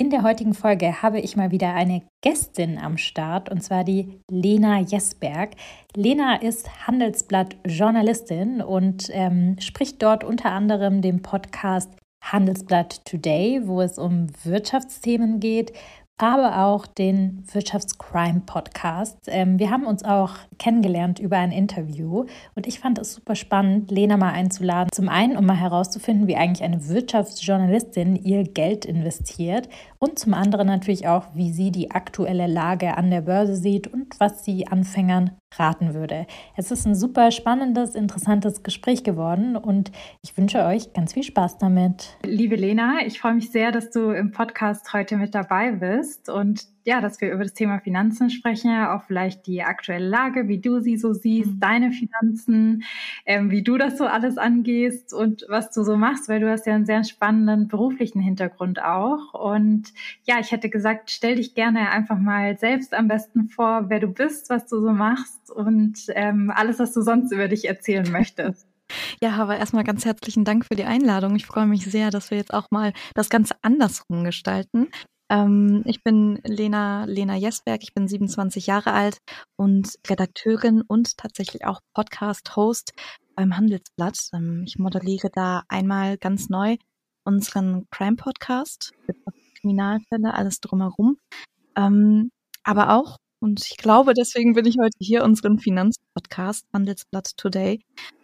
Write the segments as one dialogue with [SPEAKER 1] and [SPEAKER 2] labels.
[SPEAKER 1] In der heutigen Folge habe ich mal wieder eine Gästin am Start und zwar die Lena Jesberg. Lena ist Handelsblatt-Journalistin und ähm, spricht dort unter anderem dem Podcast Handelsblatt Today, wo es um Wirtschaftsthemen geht, aber auch den Wirtschaftscrime Podcast. Ähm, wir haben uns auch kennengelernt über ein Interview und ich fand es super spannend, Lena mal einzuladen. Zum einen, um mal herauszufinden, wie eigentlich eine Wirtschaftsjournalistin ihr Geld investiert und zum anderen natürlich auch, wie sie die aktuelle Lage an der Börse sieht und was sie Anfängern raten würde. Es ist ein super spannendes, interessantes Gespräch geworden und ich wünsche euch ganz viel Spaß damit. Liebe Lena, ich freue mich sehr, dass du im Podcast heute mit dabei bist und ja, dass wir über das Thema Finanzen sprechen, auch vielleicht die aktuelle Lage, wie du sie so siehst, mhm. deine Finanzen, ähm, wie du das so alles angehst und was du so machst, weil du hast ja einen sehr spannenden beruflichen Hintergrund auch. Und ja, ich hätte gesagt, stell dich gerne einfach mal selbst am besten vor, wer du bist, was du so machst und ähm, alles, was du sonst über dich erzählen möchtest.
[SPEAKER 2] Ja, aber erstmal ganz herzlichen Dank für die Einladung. Ich freue mich sehr, dass wir jetzt auch mal das Ganze andersrum gestalten. Ähm, ich bin Lena, Lena Jesberg, ich bin 27 Jahre alt und Redakteurin und tatsächlich auch Podcast-Host beim Handelsblatt. Ähm, ich moderiere da einmal ganz neu unseren Crime-Podcast mit Kriminalfälle, alles drumherum. Ähm, aber auch, und ich glaube, deswegen bin ich heute hier, unseren Finanzpodcast Handelsblatt Today,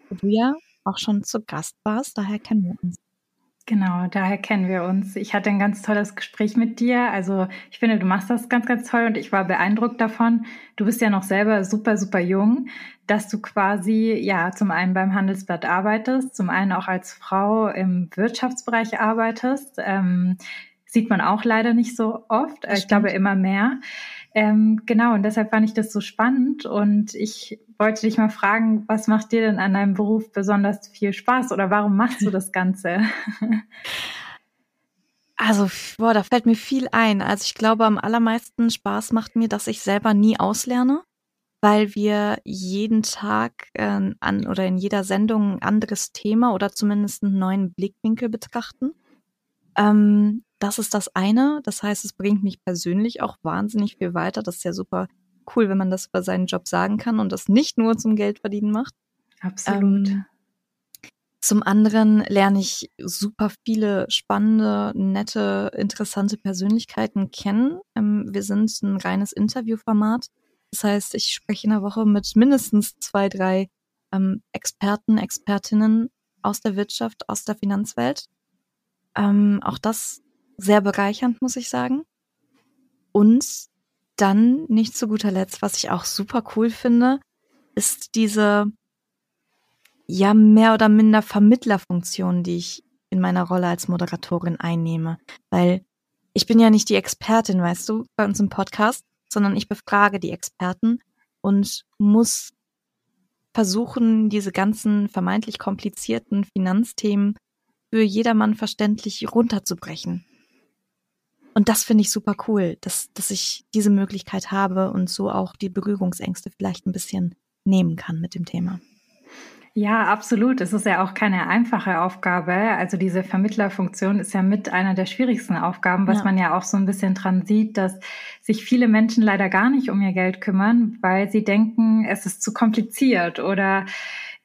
[SPEAKER 2] wo du ja auch schon zu Gast warst, daher kennen wir uns.
[SPEAKER 1] Genau, daher kennen wir uns. Ich hatte ein ganz tolles Gespräch mit dir. Also ich finde, du machst das ganz, ganz toll und ich war beeindruckt davon. Du bist ja noch selber super, super jung, dass du quasi ja zum einen beim Handelsblatt arbeitest, zum einen auch als Frau im Wirtschaftsbereich arbeitest. Ähm, sieht man auch leider nicht so oft. Das ich glaube immer mehr. Ähm, genau, und deshalb fand ich das so spannend und ich wollte dich mal fragen, was macht dir denn an deinem Beruf besonders viel Spaß oder warum machst du das Ganze?
[SPEAKER 2] Also, boah, da fällt mir viel ein. Also ich glaube, am allermeisten Spaß macht mir, dass ich selber nie auslerne, weil wir jeden Tag äh, an oder in jeder Sendung ein anderes Thema oder zumindest einen neuen Blickwinkel betrachten. Ähm, das ist das eine. Das heißt, es bringt mich persönlich auch wahnsinnig viel weiter. Das ist ja super cool, wenn man das über seinen Job sagen kann und das nicht nur zum Geld verdienen macht.
[SPEAKER 1] Absolut. Ähm,
[SPEAKER 2] zum anderen lerne ich super viele spannende, nette, interessante Persönlichkeiten kennen. Ähm, wir sind ein reines Interviewformat. Das heißt, ich spreche in der Woche mit mindestens zwei, drei ähm, Experten, Expertinnen aus der Wirtschaft, aus der Finanzwelt. Ähm, auch das sehr bereichernd, muss ich sagen. Und dann nicht zu guter Letzt, was ich auch super cool finde, ist diese ja mehr oder minder Vermittlerfunktion, die ich in meiner Rolle als Moderatorin einnehme. Weil ich bin ja nicht die Expertin, weißt du, bei uns im Podcast, sondern ich befrage die Experten und muss versuchen, diese ganzen vermeintlich komplizierten Finanzthemen für jedermann verständlich runterzubrechen. Und das finde ich super cool, dass, dass ich diese Möglichkeit habe und so auch die Berührungsängste vielleicht ein bisschen nehmen kann mit dem Thema.
[SPEAKER 1] Ja, absolut. Es ist ja auch keine einfache Aufgabe. Also diese Vermittlerfunktion ist ja mit einer der schwierigsten Aufgaben, was ja. man ja auch so ein bisschen dran sieht, dass sich viele Menschen leider gar nicht um ihr Geld kümmern, weil sie denken, es ist zu kompliziert oder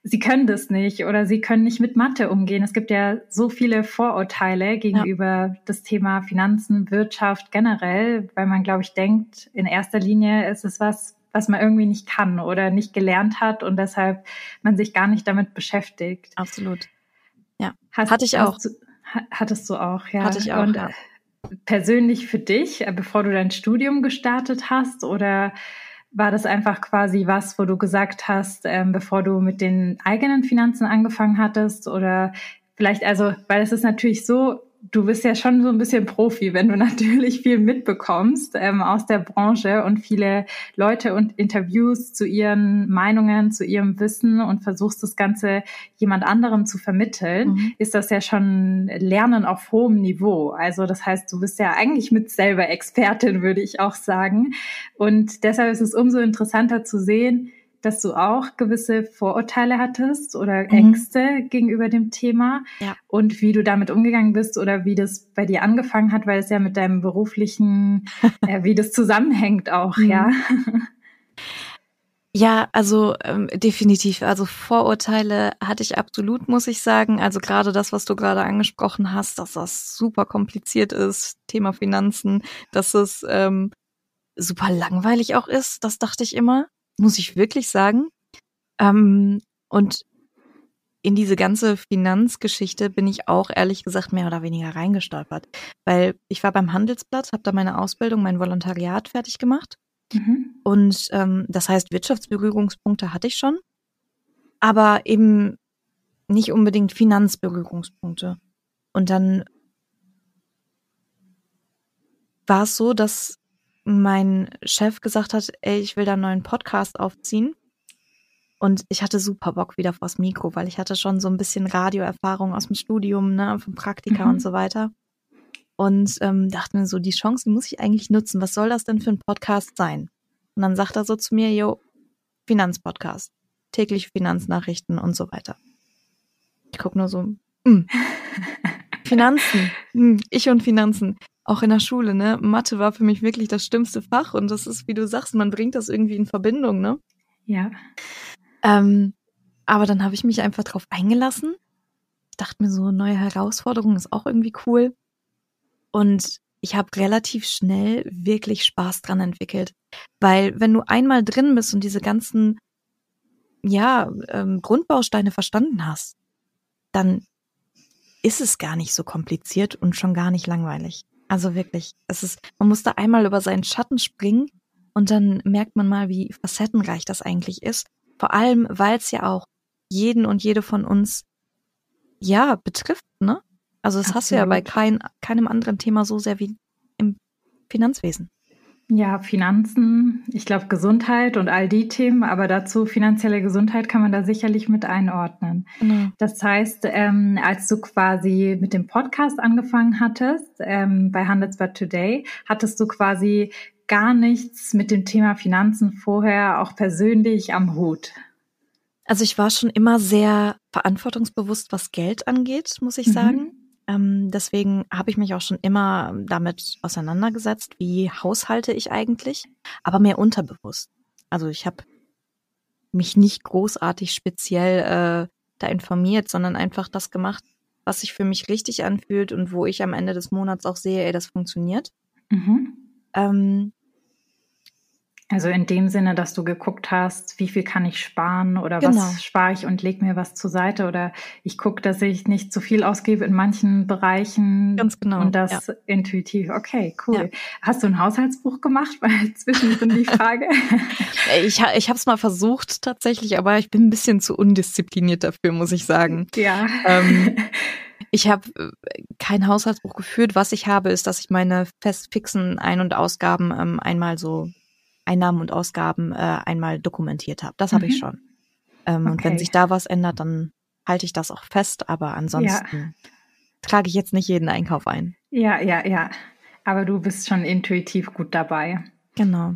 [SPEAKER 1] sie können das nicht oder sie können nicht mit Mathe umgehen. Es gibt ja so viele Vorurteile gegenüber ja. das Thema Finanzen, Wirtschaft generell, weil man, glaube ich, denkt, in erster Linie ist es was, was man irgendwie nicht kann oder nicht gelernt hat und deshalb man sich gar nicht damit beschäftigt.
[SPEAKER 2] Absolut.
[SPEAKER 1] Ja, Hast, hatte ich auch. Du, hattest du auch, ja. Hatte ich auch. Und ja. persönlich für dich, bevor du dein Studium gestartet hast oder war das einfach quasi was, wo du gesagt hast, ähm, bevor du mit den eigenen Finanzen angefangen hattest? Oder vielleicht, also, weil es ist natürlich so, du bist ja schon so ein bisschen Profi, wenn du natürlich viel mitbekommst ähm, aus der Branche und viele Leute und Interviews zu ihren Meinungen, zu ihrem Wissen und versuchst das Ganze jemand anderem zu vermitteln, mhm. ist das ja schon Lernen auf hohem Niveau. Also das heißt, du bist ja eigentlich mit selber Expertin, würde ich auch sagen. Und deshalb ist es umso interessanter zu sehen, dass du auch gewisse Vorurteile hattest oder mhm. Ängste gegenüber dem Thema ja. und wie du damit umgegangen bist oder wie das bei dir angefangen hat, weil es ja mit deinem beruflichen, äh, wie das zusammenhängt auch, mhm. ja.
[SPEAKER 2] Ja, also ähm, definitiv. Also Vorurteile hatte ich absolut, muss ich sagen. Also gerade das, was du gerade angesprochen hast, dass das super kompliziert ist, Thema Finanzen, dass es ähm, super langweilig auch ist, das dachte ich immer muss ich wirklich sagen. Ähm, und in diese ganze Finanzgeschichte bin ich auch ehrlich gesagt mehr oder weniger reingestolpert, weil ich war beim Handelsblatt, habe da meine Ausbildung, mein Volontariat fertig gemacht mhm. und ähm, das heißt Wirtschaftsberührungspunkte hatte ich schon, aber eben nicht unbedingt Finanzberührungspunkte. Und dann war es so, dass mein Chef gesagt hat, ey, ich will da einen neuen Podcast aufziehen. Und ich hatte super Bock wieder vors Mikro, weil ich hatte schon so ein bisschen Radioerfahrung aus dem Studium, ne, vom Praktika mhm. und so weiter. Und ähm, dachte mir so, die Chance, die muss ich eigentlich nutzen. Was soll das denn für ein Podcast sein? Und dann sagt er so zu mir, jo, Finanzpodcast, tägliche Finanznachrichten und so weiter. Ich guck nur so, mm. Finanzen, mm, ich und Finanzen auch in der Schule, ne? Mathe war für mich wirklich das stimmste Fach und das ist, wie du sagst, man bringt das irgendwie in Verbindung, ne?
[SPEAKER 1] Ja.
[SPEAKER 2] Ähm, aber dann habe ich mich einfach drauf eingelassen. Ich dachte mir so, neue Herausforderung ist auch irgendwie cool. Und ich habe relativ schnell wirklich Spaß dran entwickelt. Weil wenn du einmal drin bist und diese ganzen, ja, ähm, Grundbausteine verstanden hast, dann ist es gar nicht so kompliziert und schon gar nicht langweilig. Also wirklich, es ist, man muss da einmal über seinen Schatten springen und dann merkt man mal, wie facettenreich das eigentlich ist. Vor allem, weil es ja auch jeden und jede von uns ja betrifft, ne? Also das Absolut. hast du ja bei kein, keinem anderen Thema so sehr wie im Finanzwesen.
[SPEAKER 1] Ja, Finanzen, ich glaube Gesundheit und all die Themen, aber dazu finanzielle Gesundheit kann man da sicherlich mit einordnen. Mhm. Das heißt, ähm, als du quasi mit dem Podcast angefangen hattest, ähm, bei Handelsblatt Today, hattest du quasi gar nichts mit dem Thema Finanzen vorher auch persönlich am Hut.
[SPEAKER 2] Also ich war schon immer sehr verantwortungsbewusst, was Geld angeht, muss ich mhm. sagen. Ähm, deswegen habe ich mich auch schon immer damit auseinandergesetzt, wie haushalte ich eigentlich, aber mehr unterbewusst. Also ich habe mich nicht großartig speziell äh, da informiert, sondern einfach das gemacht, was sich für mich richtig anfühlt und wo ich am Ende des Monats auch sehe, ey, das funktioniert. Mhm. Ähm,
[SPEAKER 1] also in dem Sinne, dass du geguckt hast, wie viel kann ich sparen oder genau. was spare ich und leg mir was zur Seite oder ich gucke, dass ich nicht zu viel ausgebe in manchen Bereichen.
[SPEAKER 2] Ganz genau.
[SPEAKER 1] Und das ja. intuitiv. Okay, cool. Ja. Hast du ein Haushaltsbuch gemacht? Weil zwischendrin die Frage.
[SPEAKER 2] ich ich habe es mal versucht tatsächlich, aber ich bin ein bisschen zu undiszipliniert dafür, muss ich sagen.
[SPEAKER 1] Ja.
[SPEAKER 2] Ähm, ich habe äh, kein Haushaltsbuch geführt. Was ich habe, ist, dass ich meine fest fixen Ein- und Ausgaben ähm, einmal so Einnahmen und Ausgaben äh, einmal dokumentiert habe. Das habe mhm. ich schon. Ähm, okay. Und wenn sich da was ändert, dann halte ich das auch fest. Aber ansonsten ja. trage ich jetzt nicht jeden Einkauf ein.
[SPEAKER 1] Ja, ja, ja. Aber du bist schon intuitiv gut dabei.
[SPEAKER 2] Genau.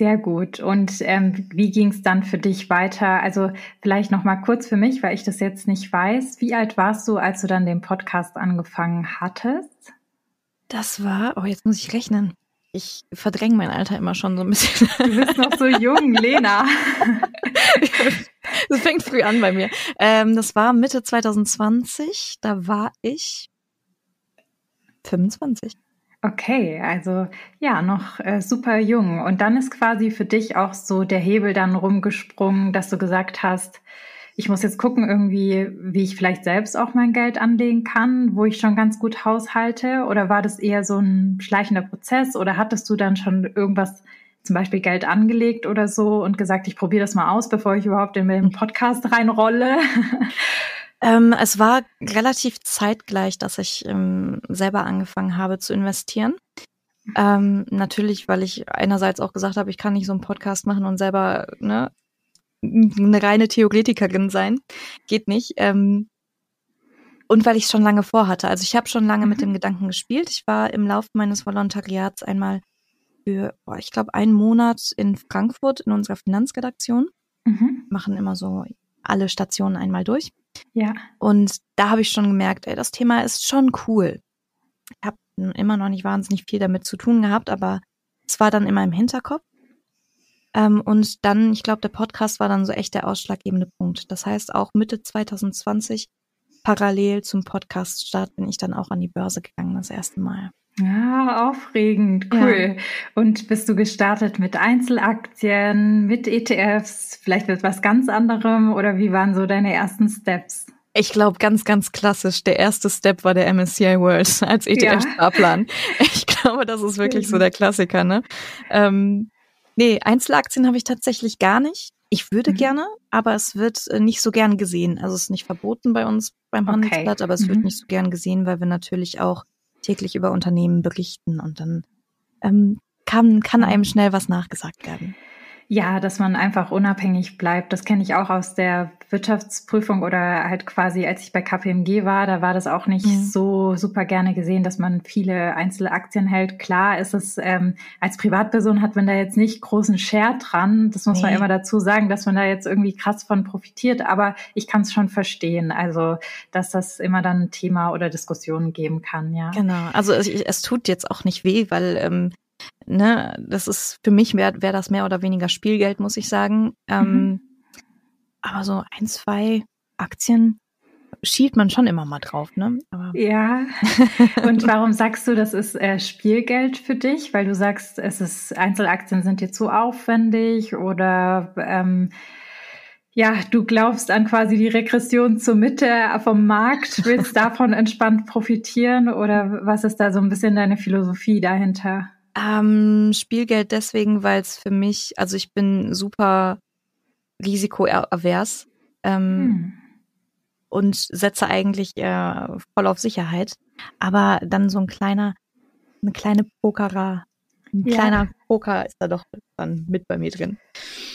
[SPEAKER 1] Sehr gut. Und ähm, wie ging es dann für dich weiter? Also vielleicht noch mal kurz für mich, weil ich das jetzt nicht weiß. Wie alt warst du, als du dann den Podcast angefangen hattest?
[SPEAKER 2] Das war, oh, jetzt muss ich rechnen. Ich verdränge mein Alter immer schon so ein bisschen.
[SPEAKER 1] Du bist noch so jung, Lena.
[SPEAKER 2] das fängt früh an bei mir. Ähm, das war Mitte 2020. Da war ich 25.
[SPEAKER 1] Okay, also ja, noch äh, super jung. Und dann ist quasi für dich auch so der Hebel dann rumgesprungen, dass du gesagt hast, ich muss jetzt gucken irgendwie, wie ich vielleicht selbst auch mein Geld anlegen kann, wo ich schon ganz gut haushalte? Oder war das eher so ein schleichender Prozess? Oder hattest du dann schon irgendwas, zum Beispiel Geld angelegt oder so und gesagt, ich probiere das mal aus, bevor ich überhaupt in den Podcast reinrolle?
[SPEAKER 2] Ähm, es war relativ zeitgleich, dass ich ähm, selber angefangen habe zu investieren. Ähm, natürlich, weil ich einerseits auch gesagt habe, ich kann nicht so einen Podcast machen und selber ne, eine reine Theoretikerin sein. Geht nicht. Ähm, und weil ich es schon lange vorhatte. Also ich habe schon lange mhm. mit dem Gedanken gespielt. Ich war im Laufe meines Volontariats einmal für, boah, ich glaube, einen Monat in Frankfurt in unserer Finanzredaktion. Mhm. Machen immer so alle Stationen einmal durch.
[SPEAKER 1] Ja.
[SPEAKER 2] Und da habe ich schon gemerkt, ey, das Thema ist schon cool. Ich habe immer noch nicht wahnsinnig viel damit zu tun gehabt, aber es war dann immer im Hinterkopf. Ähm, und dann, ich glaube, der Podcast war dann so echt der ausschlaggebende Punkt. Das heißt, auch Mitte 2020, parallel zum Podcast-Start, bin ich dann auch an die Börse gegangen, das erste Mal.
[SPEAKER 1] Ja, aufregend, cool. Ja. Und bist du gestartet mit Einzelaktien, mit ETFs, vielleicht mit was ganz anderem oder wie waren so deine ersten Steps?
[SPEAKER 2] Ich glaube, ganz, ganz klassisch. Der erste Step war der MSCI World als ETF-Sparplan. Ja. Ich glaube, das ist wirklich so der Klassiker, ne? Ähm, nee, Einzelaktien habe ich tatsächlich gar nicht. Ich würde mhm. gerne, aber es wird äh, nicht so gern gesehen. Also es ist nicht verboten bei uns beim Handelsblatt, okay. aber es mhm. wird nicht so gern gesehen, weil wir natürlich auch täglich über Unternehmen berichten und dann ähm, kann, kann einem schnell was nachgesagt werden.
[SPEAKER 1] Ja, dass man einfach unabhängig bleibt. Das kenne ich auch aus der Wirtschaftsprüfung oder halt quasi, als ich bei KPMG war, da war das auch nicht mhm. so super gerne gesehen, dass man viele einzelne Aktien hält. Klar ist es, ähm, als Privatperson hat man da jetzt nicht großen Share dran. Das muss nee. man immer dazu sagen, dass man da jetzt irgendwie krass von profitiert. Aber ich kann es schon verstehen. Also, dass das immer dann ein Thema oder Diskussionen geben kann, ja.
[SPEAKER 2] Genau. Also es, es tut jetzt auch nicht weh, weil ähm, ne, das ist für mich wäre wär das mehr oder weniger Spielgeld, muss ich sagen. Ähm, mhm. Aber so ein, zwei Aktien schielt man schon immer mal drauf, ne?
[SPEAKER 1] Aber ja. Und warum sagst du, das ist äh, Spielgeld für dich? Weil du sagst, es ist Einzelaktien sind dir zu aufwendig oder ähm, ja, du glaubst an quasi die Regression zur Mitte vom Markt, willst davon entspannt profitieren oder was ist da so ein bisschen deine Philosophie dahinter?
[SPEAKER 2] Ähm, Spielgeld deswegen, weil es für mich, also ich bin super risikoavers ähm, hm. und setze eigentlich äh, voll auf Sicherheit. Aber dann so ein kleiner, eine kleine Pokerer, ein ja. kleiner Poker ist da doch dann mit bei mir drin.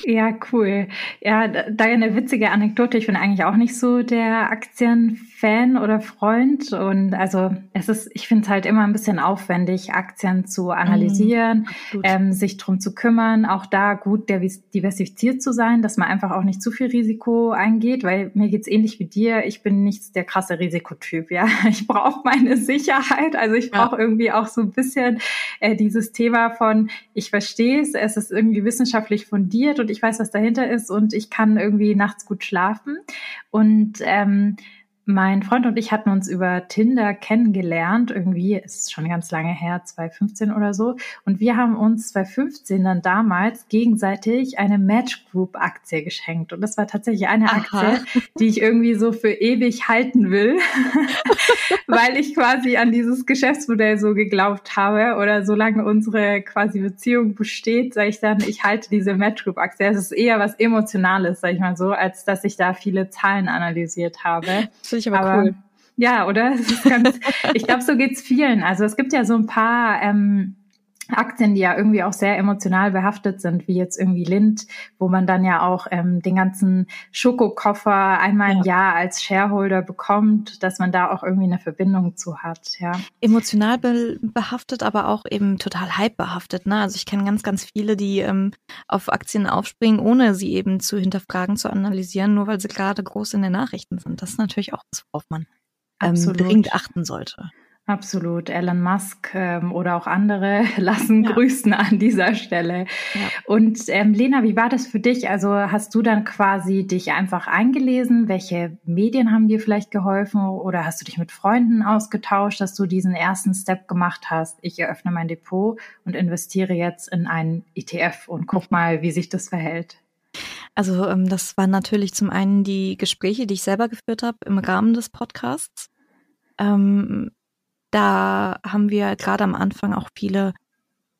[SPEAKER 1] Ja, cool. Ja, da eine witzige Anekdote. Ich bin eigentlich auch nicht so der Aktienfan oder Freund. Und also es ist, ich finde es halt immer ein bisschen aufwendig, Aktien zu analysieren, mm, ähm, sich drum zu kümmern, auch da gut diversifiziert zu sein, dass man einfach auch nicht zu viel Risiko eingeht, weil mir geht's ähnlich wie dir. Ich bin nicht der krasse Risikotyp. Ja, ich brauche meine Sicherheit. Also ich brauche ja. irgendwie auch so ein bisschen äh, dieses Thema von, ich verstehe es, es ist irgendwie wissenschaftlich fundiert und ich weiß, was dahinter ist und ich kann irgendwie nachts gut schlafen. Und ähm, mein Freund und ich hatten uns über Tinder kennengelernt, irgendwie, ist schon ganz lange her, 2015 oder so. Und wir haben uns 2015 dann damals gegenseitig eine Match Group Aktie geschenkt. Und das war tatsächlich eine Aha. Aktie, die ich irgendwie so für ewig halten will, weil ich quasi an dieses Geschäftsmodell so geglaubt habe oder solange unsere quasi Beziehung besteht, sage ich dann, ich halte diese Match Group Aktie. Es ist eher was Emotionales, sage ich mal so, als dass ich da viele Zahlen analysiert habe.
[SPEAKER 2] Finde ich aber, aber, cool.
[SPEAKER 1] Ja, oder? Ganz, ich glaube, so geht's vielen. Also es gibt ja so ein paar ähm, Aktien, die ja irgendwie auch sehr emotional behaftet sind, wie jetzt irgendwie Lind, wo man dann ja auch ähm, den ganzen Schokokoffer einmal im Jahr als Shareholder bekommt, dass man da auch irgendwie eine Verbindung zu hat, ja.
[SPEAKER 2] Emotional be behaftet, aber auch eben total hype behaftet, ne? Also ich kenne ganz, ganz viele, die ähm, auf Aktien aufspringen, ohne sie eben zu hinterfragen, zu analysieren, nur weil sie gerade groß in den Nachrichten sind. Das ist natürlich auch was, worauf man ähm, dringend achten sollte.
[SPEAKER 1] Absolut. Elon Musk ähm, oder auch andere lassen ja. grüßen an dieser Stelle. Ja. Und ähm, Lena, wie war das für dich? Also hast du dann quasi dich einfach eingelesen? Welche Medien haben dir vielleicht geholfen? Oder hast du dich mit Freunden ausgetauscht, dass du diesen ersten Step gemacht hast? Ich eröffne mein Depot und investiere jetzt in einen ETF und guck mal, wie sich das verhält.
[SPEAKER 2] Also ähm, das waren natürlich zum einen die Gespräche, die ich selber geführt habe im Rahmen des Podcasts. Ähm, da haben wir gerade am Anfang auch viele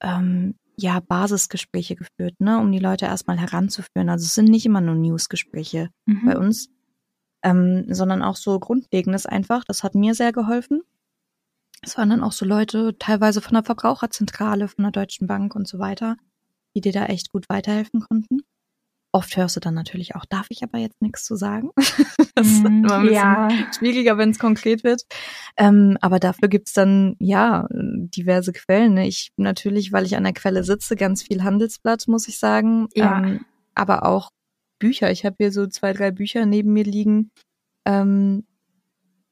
[SPEAKER 2] ähm, ja, Basisgespräche geführt, ne, um die Leute erstmal heranzuführen. Also es sind nicht immer nur Newsgespräche mhm. bei uns. ähm, sondern auch so Grundlegendes einfach. Das hat mir sehr geholfen. Es waren dann auch so Leute, teilweise von der Verbraucherzentrale, von der Deutschen Bank und so weiter, die dir da echt gut weiterhelfen konnten. Oft hörst du dann natürlich auch, darf ich aber jetzt nichts zu sagen. das ist
[SPEAKER 1] Mm,
[SPEAKER 2] immer ein bisschen
[SPEAKER 1] ja.
[SPEAKER 2] schwieriger, wenn es konkret wird. Ähm, aber dafür gibt's dann, ja, diverse Quellen. Ne? Ich natürlich, weil ich an der Quelle sitze, ganz viel Handelsblatt, muss ich sagen.
[SPEAKER 1] Ja.
[SPEAKER 2] Ähm, aber auch Bücher. Ich habe hier so zwei, drei Bücher neben mir liegen. Ähm,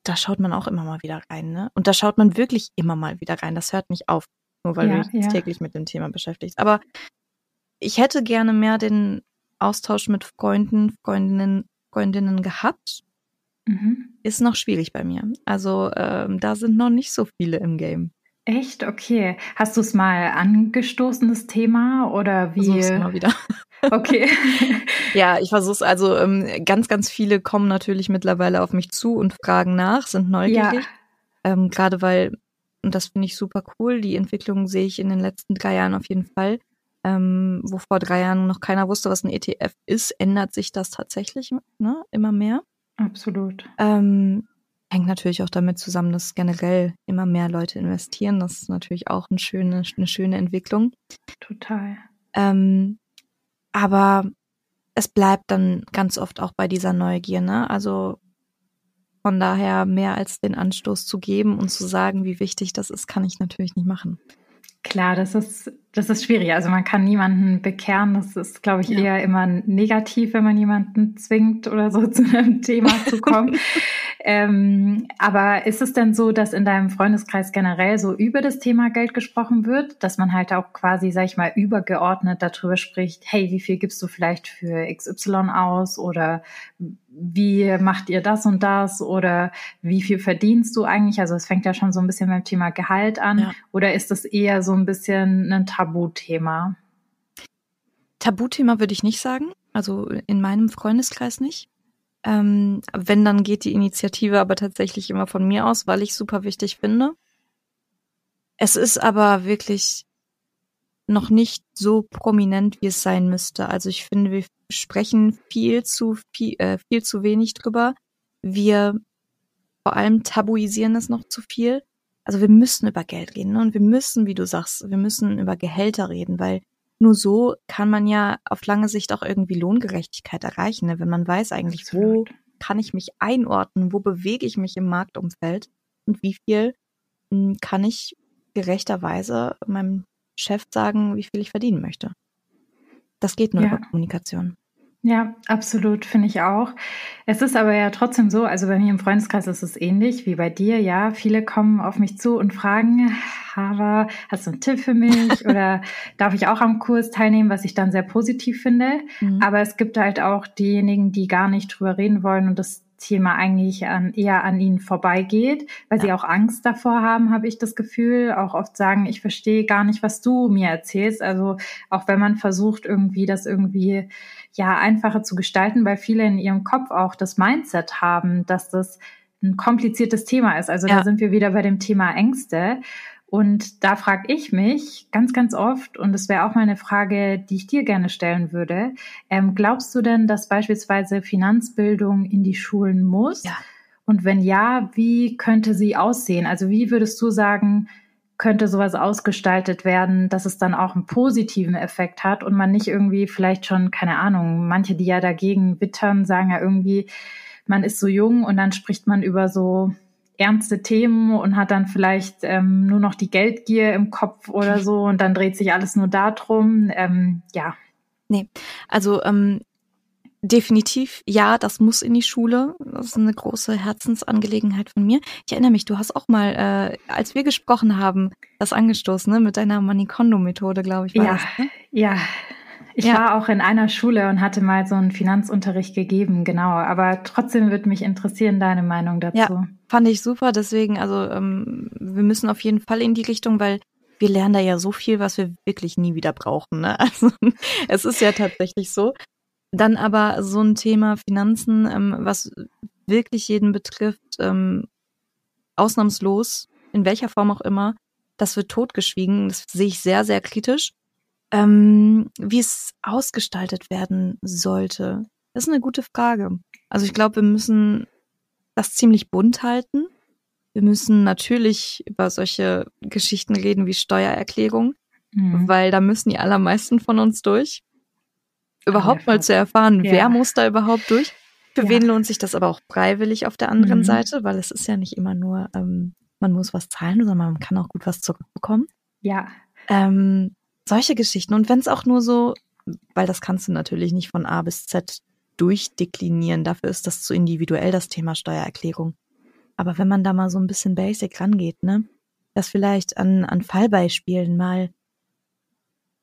[SPEAKER 2] da schaut man auch immer mal wieder rein, ne? Und da schaut man wirklich immer mal wieder rein. Das hört nicht auf, nur weil
[SPEAKER 1] Ja,
[SPEAKER 2] du dich
[SPEAKER 1] ja.
[SPEAKER 2] täglich mit dem Thema beschäftigst. Aber ich hätte gerne mehr den Austausch mit Freunden, Freundinnen, Freundinnen gehabt.
[SPEAKER 1] Mhm.
[SPEAKER 2] Ist noch schwierig bei mir. Also ähm, da sind noch nicht so viele im Game.
[SPEAKER 1] Echt? Okay. Hast du es mal angestoßen, das Thema? Oder wie?
[SPEAKER 2] Versuch's mal wieder.
[SPEAKER 1] Okay.
[SPEAKER 2] Ja, ich versuch's. Also ähm, ganz, ganz viele kommen natürlich mittlerweile auf mich zu und fragen nach, sind neugierig. Ähm, Gerade weil, und das finde ich super cool, die Entwicklung sehe ich in den letzten drei Jahren auf jeden Fall. Ähm, wo vor drei Jahren noch keiner wusste, was ein ETF ist, ändert sich das tatsächlich ne, immer mehr.
[SPEAKER 1] Absolut.
[SPEAKER 2] Ähm, hängt natürlich auch damit zusammen, dass generell immer mehr Leute investieren. Das ist natürlich auch eine schöne, eine schöne Entwicklung.
[SPEAKER 1] Total.
[SPEAKER 2] Ähm, aber es bleibt dann ganz oft auch bei dieser Neugier, ne? Also von daher mehr als den Anstoß zu geben und zu sagen, wie wichtig das ist, kann ich natürlich nicht machen.
[SPEAKER 1] Klar, das ist, das ist schwierig. Also man kann niemanden bekehren. Das ist, glaube ich,
[SPEAKER 2] Ja.
[SPEAKER 1] eher immer negativ, wenn man jemanden zwingt oder so zu einem Thema zu kommen. ähm, aber ist es denn so, dass in deinem Freundeskreis generell so über das Thema Geld gesprochen wird, dass man halt auch quasi, sag ich mal, übergeordnet darüber spricht, hey, wie viel gibst du vielleicht für XY aus oder wie macht ihr das und das oder wie viel verdienst du eigentlich? Also es fängt ja schon so ein bisschen beim Thema Gehalt an.
[SPEAKER 2] Ja.
[SPEAKER 1] Oder ist das eher so ein bisschen ein Tabuthema?
[SPEAKER 2] Tabuthema würde ich nicht sagen, also in meinem Freundeskreis nicht. Ähm, wenn, dann geht die Initiative aber tatsächlich immer von mir aus, weil ich super wichtig finde. Es ist aber wirklich noch nicht so prominent, wie es sein müsste. Also ich finde, wir sprechen viel zu viel, äh, viel zu wenig drüber. Wir vor allem tabuisieren es noch zu viel. Also wir müssen über Geld reden ne? und wir müssen, wie du sagst, wir müssen über Gehälter reden, weil nur so kann man ja auf lange Sicht auch irgendwie Lohngerechtigkeit erreichen, ne? wenn man weiß eigentlich,
[SPEAKER 1] Absolut.
[SPEAKER 2] wo kann ich mich einordnen, wo bewege ich mich im Marktumfeld und wie viel mh, kann ich gerechterweise meinem Chef sagen, wie viel ich verdienen möchte. Das geht nur
[SPEAKER 1] Ja.
[SPEAKER 2] über Kommunikation.
[SPEAKER 1] Ja, absolut, finde ich auch. Es ist aber ja trotzdem so, also bei mir im Freundeskreis ist es ähnlich wie bei dir, ja. Viele kommen auf mich zu und fragen, Hava, hast du einen Tipp für mich oder darf ich auch am Kurs teilnehmen, was ich dann sehr positiv finde.
[SPEAKER 2] Mhm.
[SPEAKER 1] Aber es gibt halt auch diejenigen, die gar nicht drüber reden wollen und das Thema eigentlich an, eher an ihnen vorbeigeht, weil sie auch Angst davor haben, habe ich das Gefühl. Auch oft sagen, ich verstehe gar nicht, was du mir erzählst. Also auch wenn man versucht, irgendwie das irgendwie ja einfacher zu gestalten, weil viele in ihrem Kopf auch das Mindset haben, dass das ein kompliziertes Thema ist. Also
[SPEAKER 2] Ja.
[SPEAKER 1] da sind wir wieder bei dem Thema Ängste. Und da frage ich mich ganz, ganz oft, und das wäre auch mal eine Frage, die ich dir gerne stellen würde, ähm, glaubst du denn, dass beispielsweise Finanzbildung in die Schulen muss?
[SPEAKER 2] Ja.
[SPEAKER 1] Und wenn ja, wie könnte sie aussehen? Also wie würdest du sagen, könnte sowas ausgestaltet werden, dass es dann auch einen positiven Effekt hat und man nicht irgendwie vielleicht schon, keine Ahnung, manche, die ja dagegen wittern, sagen ja irgendwie, man ist so jung und dann spricht man über so ernste Themen und hat dann vielleicht ähm, nur noch die Geldgier im Kopf oder so und dann dreht sich alles nur darum. Ähm, ja,
[SPEAKER 2] Also ähm, definitiv, ja, das muss in die Schule. Das ist eine große Herzensangelegenheit von mir. Ich erinnere mich, du hast auch mal, äh, als wir gesprochen haben, das angestoßen, ne, mit deiner Manikondo-Methode, glaube ich, war
[SPEAKER 1] Ja.
[SPEAKER 2] das. Ne?
[SPEAKER 1] ja. Ich
[SPEAKER 2] Ja.
[SPEAKER 1] war auch in einer Schule und hatte mal so einen Finanzunterricht gegeben, genau. Aber trotzdem würde mich interessieren, deine Meinung dazu.
[SPEAKER 2] Ja. Fand ich super, deswegen, also ähm, wir müssen auf jeden Fall in die Richtung, weil wir lernen da ja so viel, was wir wirklich nie wieder brauchen. Ne? Also es ist ja tatsächlich so. Dann aber so ein Thema Finanzen, ähm, was wirklich jeden betrifft, ähm, ausnahmslos, in welcher Form auch immer, das wird totgeschwiegen. Das sehe ich sehr, sehr kritisch. Ähm, wie es ausgestaltet werden sollte. Das ist eine gute Frage. Also ich glaube, wir müssen das ziemlich bunt halten. Wir müssen natürlich über solche Geschichten reden wie Steuererklärung, mhm. weil da müssen die allermeisten von uns durch. Überhaupt mal zu erfahren, ja. wer muss da überhaupt durch. Für ja. wen lohnt sich das aber auch freiwillig auf der anderen mhm. Seite, weil es ist ja nicht immer nur, ähm, man muss was zahlen, sondern man kann auch gut was zurückbekommen.
[SPEAKER 1] Ja.
[SPEAKER 2] Ähm, solche Geschichten. Und wenn es auch nur so, weil das kannst du natürlich nicht von A bis Z durchdeklinieren, dafür ist das zu individuell, das Thema Steuererklärung. Aber wenn man da mal so ein bisschen basic rangeht, ne, das vielleicht an, an Fallbeispielen mal,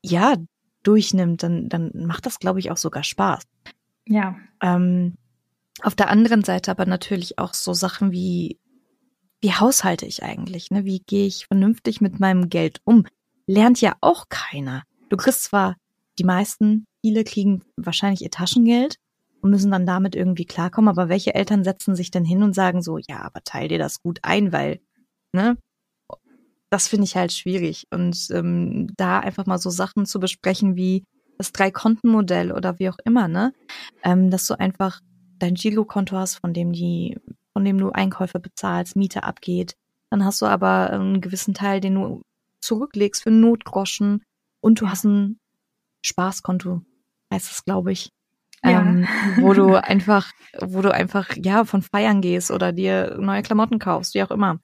[SPEAKER 2] ja, durchnimmt, dann, dann macht das, glaube ich, auch sogar Spaß.
[SPEAKER 1] Ja.
[SPEAKER 2] Ähm, auf der anderen Seite aber natürlich auch so Sachen wie, wie haushalte ich eigentlich? Ne? Wie gehe ich vernünftig mit meinem Geld um? Lernt ja auch keiner. Du kriegst zwar die meisten, viele kriegen wahrscheinlich ihr Taschengeld und müssen dann damit irgendwie klarkommen, aber welche Eltern setzen sich denn hin und sagen so, ja, aber teil dir das gut ein, weil, ne? Das finde ich halt schwierig. Und ähm, da einfach mal so Sachen zu besprechen wie das Drei-Konten-Modell oder wie auch immer, ne? Ähm, dass du einfach dein Girokonto hast, von dem die, von dem du Einkäufe bezahlst, Miete abgeht. Dann hast du aber einen gewissen Teil, den du zurücklegst für Notgroschen und du hast ein Spaßkonto, heißt es, glaube ich. Ja. Ähm, wo du einfach, wo du einfach, ja, von feiern gehst oder dir neue Klamotten kaufst, wie auch immer.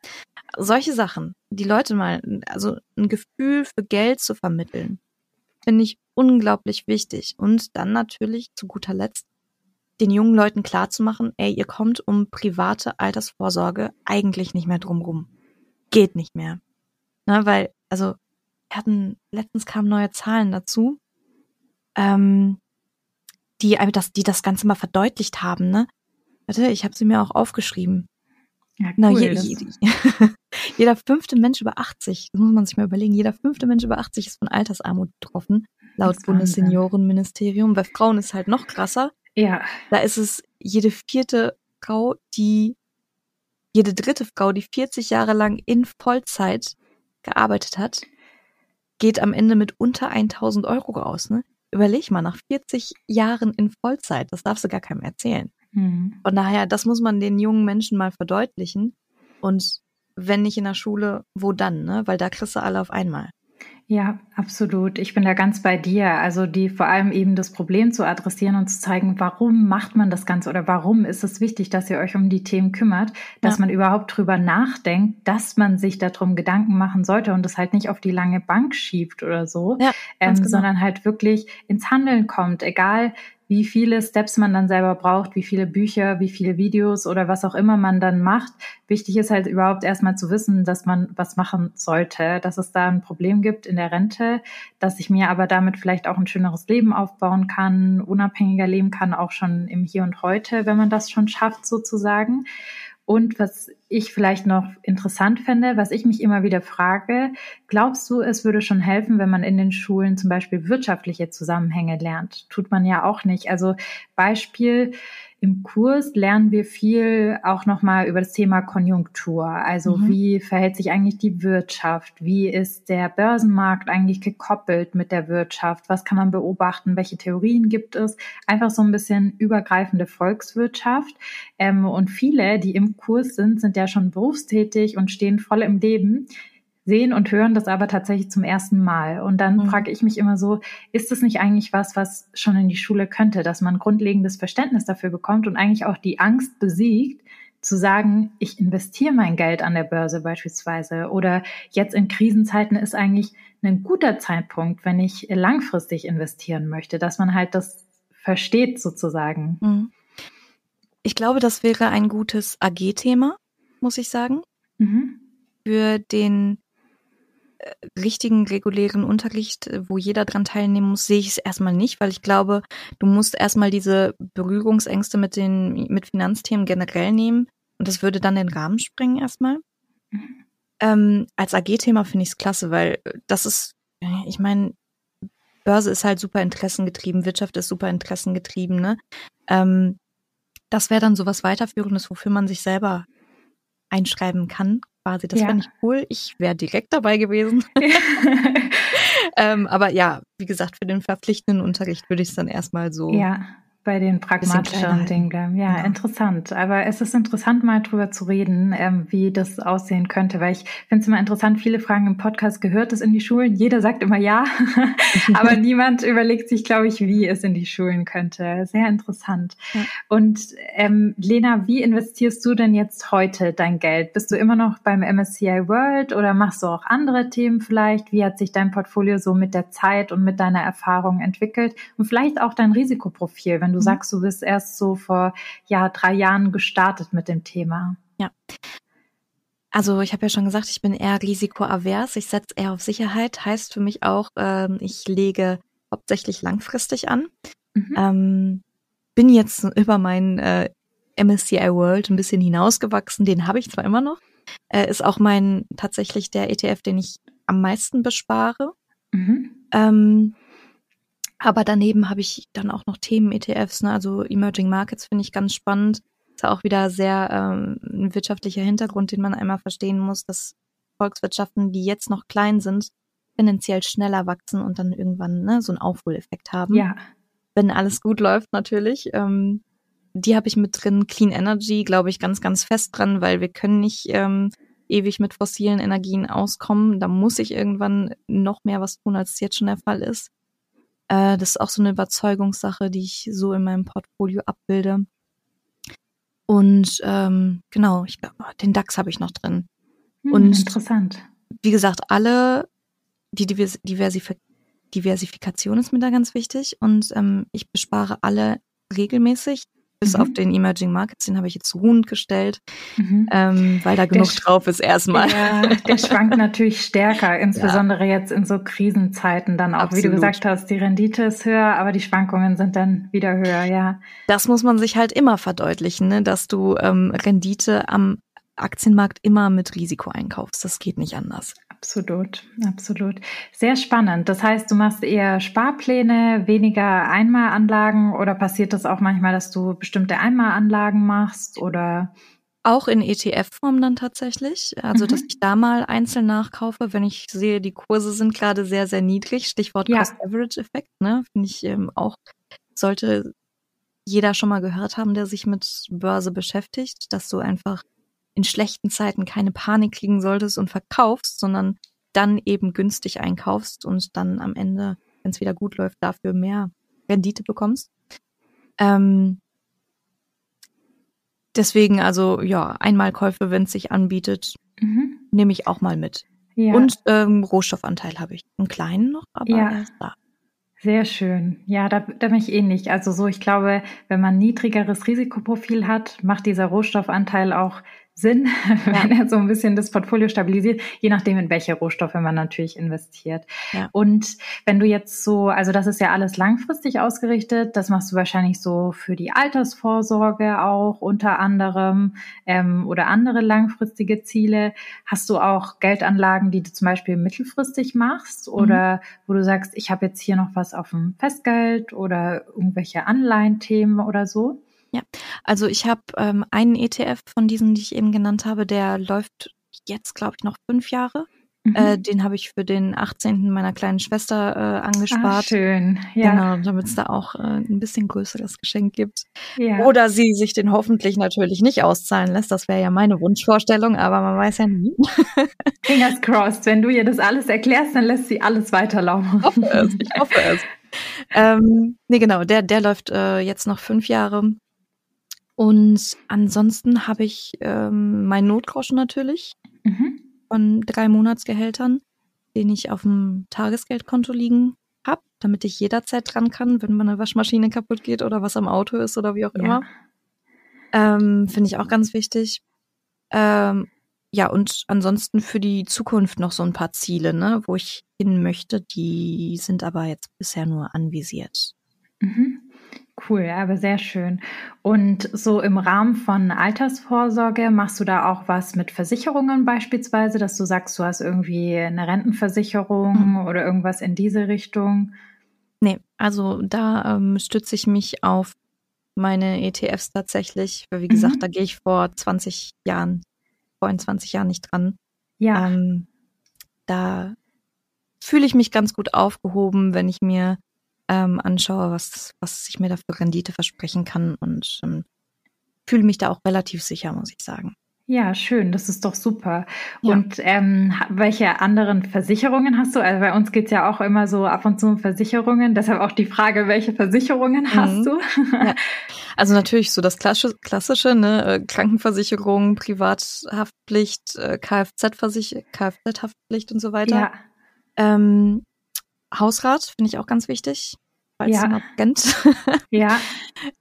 [SPEAKER 2] Solche Sachen, die Leute mal, also ein Gefühl für Geld zu vermitteln, finde ich unglaublich wichtig. Und dann natürlich zu guter Letzt den jungen Leuten klarzumachen, ey, ihr kommt um private Altersvorsorge eigentlich nicht mehr drumrum. Geht nicht mehr. Ne, weil, also, wir hatten, letztens kamen neue Zahlen dazu, ähm, die, das, die das Ganze mal verdeutlicht haben, ne? Warte, ich habe sie mir auch aufgeschrieben.
[SPEAKER 1] Ja, cool, Na, je,
[SPEAKER 2] je, jeder fünfte Mensch über 80, das muss man sich mal überlegen, jeder fünfte Mensch über 80 ist von Altersarmut betroffen, laut Bundesseniorenministerium. Bei Frauen ist halt noch krasser.
[SPEAKER 1] Ja.
[SPEAKER 2] Da ist es jede vierte Frau, die, jede dritte Frau, die 40 Jahre lang in Vollzeit gearbeitet hat, geht am Ende mit unter 1000 Euro raus. Ne? Überleg mal, nach 40 Jahren in Vollzeit, das darfst du gar keinem erzählen. Mhm. Von daher, das muss man den jungen Menschen mal verdeutlichen. Und wenn nicht in der Schule, wo dann? Ne? Weil da kriegst du alle auf einmal.
[SPEAKER 1] Ja, absolut. Ich bin da ganz bei dir. Also die vor allem eben das Problem zu adressieren und zu zeigen, warum macht man das Ganze oder warum ist es wichtig, dass ihr euch um die Themen kümmert, dass ja. man überhaupt drüber nachdenkt, dass man sich darum Gedanken machen sollte und das halt nicht auf die lange Bank schiebt oder so, ja, ähm, genau. sondern halt wirklich ins Handeln kommt, egal wie viele Steps man dann selber braucht, wie viele Bücher, wie viele Videos oder was auch immer man dann macht. Wichtig ist halt überhaupt erstmal zu wissen, dass man was machen sollte, dass es da ein Problem gibt in der Rente, dass ich mir aber damit vielleicht auch ein schöneres Leben aufbauen kann, unabhängiger leben kann, auch schon im Hier und Heute, wenn man das schon schafft sozusagen. Und was ich vielleicht noch interessant fände, was ich mich immer wieder frage, glaubst du, es würde schon helfen, wenn man in den Schulen zum Beispiel wirtschaftliche Zusammenhänge lernt? Tut man ja auch nicht. Also Beispiel, im Kurs lernen wir viel auch nochmal über das Thema Konjunktur. Also mhm. wie verhält sich eigentlich die Wirtschaft? Wie ist der Börsenmarkt eigentlich gekoppelt mit der Wirtschaft? Was kann man beobachten? Welche Theorien gibt es? Einfach so ein bisschen übergreifende Volkswirtschaft. Ähm, und viele, die im Kurs sind, sind ja schon berufstätig und stehen voll im Leben sehen und hören das aber tatsächlich zum ersten Mal. Und dann mhm. frage ich mich immer so, ist es nicht eigentlich was, was schon in die Schule könnte, dass man grundlegendes Verständnis dafür bekommt und eigentlich auch die Angst besiegt, zu sagen, ich investiere mein Geld an der Börse beispielsweise oder jetzt in Krisenzeiten ist eigentlich ein guter Zeitpunkt, wenn ich langfristig investieren möchte, dass man halt das versteht sozusagen. Mhm.
[SPEAKER 2] Ich glaube, das wäre ein gutes AG-Thema, muss ich sagen. Mhm. Für den richtigen regulären Unterricht, äh, wo jeder dran teilnehmen muss, sehe ich es erstmal nicht, weil ich glaube, du musst erstmal diese Berührungsängste mit den mit Finanzthemen generell nehmen und das würde dann den Rahmen sprengen erstmal. Ähm, als AG-Thema finde ich es klasse, weil äh, das ist, ich meine, Börse ist halt super interessengetrieben, Wirtschaft ist super interessengetrieben, ne? Ähm, das wäre dann sowas weiterführendes, wofür man sich selber einschreiben kann, quasi. Das ja. fände ich cool. Ich wäre direkt dabei gewesen. ähm, aber ja, wie gesagt, für den verpflichtenden Unterricht würde ich es dann erstmal so
[SPEAKER 1] ja, bei den pragmatischeren Dingen. Ja, genau. interessant. Aber es ist interessant, mal drüber zu reden, ähm, wie das aussehen könnte, weil ich finde es immer interessant, viele Fragen im Podcast, gehört es in die Schulen? Jeder sagt immer ja, aber niemand überlegt sich, glaube ich, wie es in die Schulen könnte. Sehr interessant. Ja. Und ähm, Lena, wie investierst du denn jetzt heute dein Geld? Bist du immer noch beim MSCI World oder machst du auch andere Themen vielleicht? Wie hat sich dein Portfolio so mit der Zeit und mit deiner Erfahrung entwickelt? Und vielleicht auch dein Risikoprofil, wenn du du mhm. sagst, du bist erst so vor ja drei Jahren gestartet mit dem Thema.
[SPEAKER 2] Ja. Also ich habe ja schon gesagt, ich bin eher risikoavers. Ich setze eher auf Sicherheit. Heißt für mich auch, ähm, ich lege hauptsächlich langfristig an. Mhm. Ähm, bin jetzt über meinen äh, MSCI World ein bisschen hinausgewachsen. Den habe ich zwar immer noch. Äh, ist auch mein tatsächlich der ETF, den ich am meisten bespare. Mhm. Ähm, aber daneben habe ich dann auch noch Themen-ETFs, ne? also Emerging Markets finde ich ganz spannend. Ist auch wieder sehr ähm, ein wirtschaftlicher Hintergrund, den man einmal verstehen muss, dass Volkswirtschaften, die jetzt noch klein sind, tendenziell schneller wachsen und dann irgendwann ne, so einen Aufholeffekt haben.
[SPEAKER 1] Ja.
[SPEAKER 2] Wenn alles gut läuft natürlich. Ähm, die habe ich mit drin. Clean Energy, glaube ich, ganz, ganz fest dran, weil wir können nicht ähm, ewig mit fossilen Energien auskommen. Da muss ich irgendwann noch mehr was tun, als es jetzt schon der Fall ist. Äh, das ist auch so eine Überzeugungssache, die ich so in meinem Portfolio abbilde. Und ähm, genau, ich glaube, den DAX habe ich noch drin.
[SPEAKER 1] Hm, und interessant.
[SPEAKER 2] Wie gesagt, alle die Diversif Diversifikation ist mir da ganz wichtig und ähm, ich bespare alle regelmäßig bis mhm. auf den Emerging Markets, den habe ich jetzt ruhend gestellt, mhm. ähm, weil da genug der drauf ist erstmal.
[SPEAKER 1] Ja, der schwankt natürlich stärker, insbesondere ja. jetzt in so Krisenzeiten dann auch. Absolut. Wie du gesagt hast, die Rendite ist höher, aber die Schwankungen sind dann wieder höher, ja.
[SPEAKER 2] Das muss man sich halt immer verdeutlichen, ne? dass du ähm, Rendite am Aktienmarkt immer mit Risiko einkaufst. Das geht nicht anders.
[SPEAKER 1] Absolut, absolut. Sehr spannend. Das heißt, du machst eher Sparpläne, weniger Einmalanlagen oder passiert das auch manchmal, dass du bestimmte Einmalanlagen machst oder?
[SPEAKER 2] Auch in ETF-Form dann tatsächlich. Also, mhm. dass ich da mal einzeln nachkaufe, wenn ich sehe, die Kurse sind gerade sehr, sehr niedrig. Stichwort ja. Cost-Average-Effekt, ne? Finde ich ähm, auch, sollte jeder schon mal gehört haben, der sich mit Börse beschäftigt, dass du einfach in schlechten Zeiten keine Panik kriegen solltest und verkaufst, sondern dann eben günstig einkaufst und dann am Ende, wenn es wieder gut läuft, dafür mehr Rendite bekommst. Ähm, deswegen also ja, Einmalkäufe, wenn es sich anbietet, mhm. nehme ich auch mal mit. Ja. Und ähm, Rohstoffanteil habe ich. Einen kleinen noch, aber ja. er ist da.
[SPEAKER 1] Sehr schön. Ja, da, da bin ich ähnlich. Also so, ich glaube, wenn man niedrigeres Risikoprofil hat, macht dieser Rohstoffanteil auch Sinn, wenn er so ein bisschen das Portfolio stabilisiert, je nachdem, in welche Rohstoffe man natürlich investiert. Ja. Und wenn du jetzt so, also das ist ja alles langfristig ausgerichtet, das machst du wahrscheinlich so für die Altersvorsorge auch unter anderem ähm, oder andere langfristige Ziele. Hast du auch Geldanlagen, die du zum Beispiel mittelfristig machst oder mhm. wo du sagst, ich habe jetzt hier noch was auf dem Festgeld oder irgendwelche Anleihenthemen oder so?
[SPEAKER 2] Ja, also ich habe ähm, einen ETF von diesen, die ich eben genannt habe, der läuft jetzt, glaube ich, noch fünf Jahre. Mhm. Äh, den habe ich für den 18. meiner kleinen Schwester äh, angespart.
[SPEAKER 1] Ah, schön, ja.
[SPEAKER 2] Genau, damit es da auch äh, ein bisschen größeres Geschenk gibt. Ja. Oder sie sich den hoffentlich natürlich nicht auszahlen lässt. Das wäre ja meine Wunschvorstellung, aber man weiß ja nie.
[SPEAKER 1] Fingers crossed, wenn du ihr das alles erklärst, dann lässt sie alles weiterlaufen.
[SPEAKER 2] Ich hoffe es, ich hoffe es. ähm, nee, genau, der, der läuft äh, jetzt noch fünf Jahre. Und ansonsten habe ich ähm, meinen Notgroschen natürlich mhm. von drei Monatsgehältern, den ich auf dem Tagesgeldkonto liegen habe, damit ich jederzeit dran kann, wenn meine Waschmaschine kaputt geht oder was am Auto ist oder wie auch immer. Ja. Ähm, Finde ich auch ganz wichtig. Ähm, ja, und ansonsten für die Zukunft noch so ein paar Ziele, ne, wo ich hin möchte, die sind aber jetzt bisher nur anvisiert.
[SPEAKER 1] Mhm. Cool, aber sehr schön. Und so im Rahmen von Altersvorsorge machst du da auch was mit Versicherungen beispielsweise, dass du sagst, du hast irgendwie eine Rentenversicherung mhm. oder irgendwas in diese Richtung?
[SPEAKER 2] Nee, also da ähm, stütze ich mich auf meine ETFs tatsächlich, weil wie gesagt, mhm. da gehe ich vor 20 Jahren, vor 20 Jahren nicht dran.
[SPEAKER 1] Ja.
[SPEAKER 2] Ähm, da fühle ich mich ganz gut aufgehoben, wenn ich mir ähm, anschaue, was, was ich mir da für Rendite versprechen kann und ähm, fühle mich da auch relativ sicher, muss ich sagen.
[SPEAKER 1] Ja, schön, das ist doch super. Ja. Und ähm, welche anderen Versicherungen hast du? Also bei uns geht's ja auch immer so ab und zu um Versicherungen, deshalb auch die Frage, welche Versicherungen mhm. hast du?
[SPEAKER 2] Ja. Also natürlich so das klassische, ne? Äh, Krankenversicherung, Privathaftpflicht, äh, Kfz-Versicherung, Kfz-Haftpflicht und so weiter. Ja. Ähm, Hausrat finde ich auch ganz wichtig falls ja. noch kennt.
[SPEAKER 1] ja.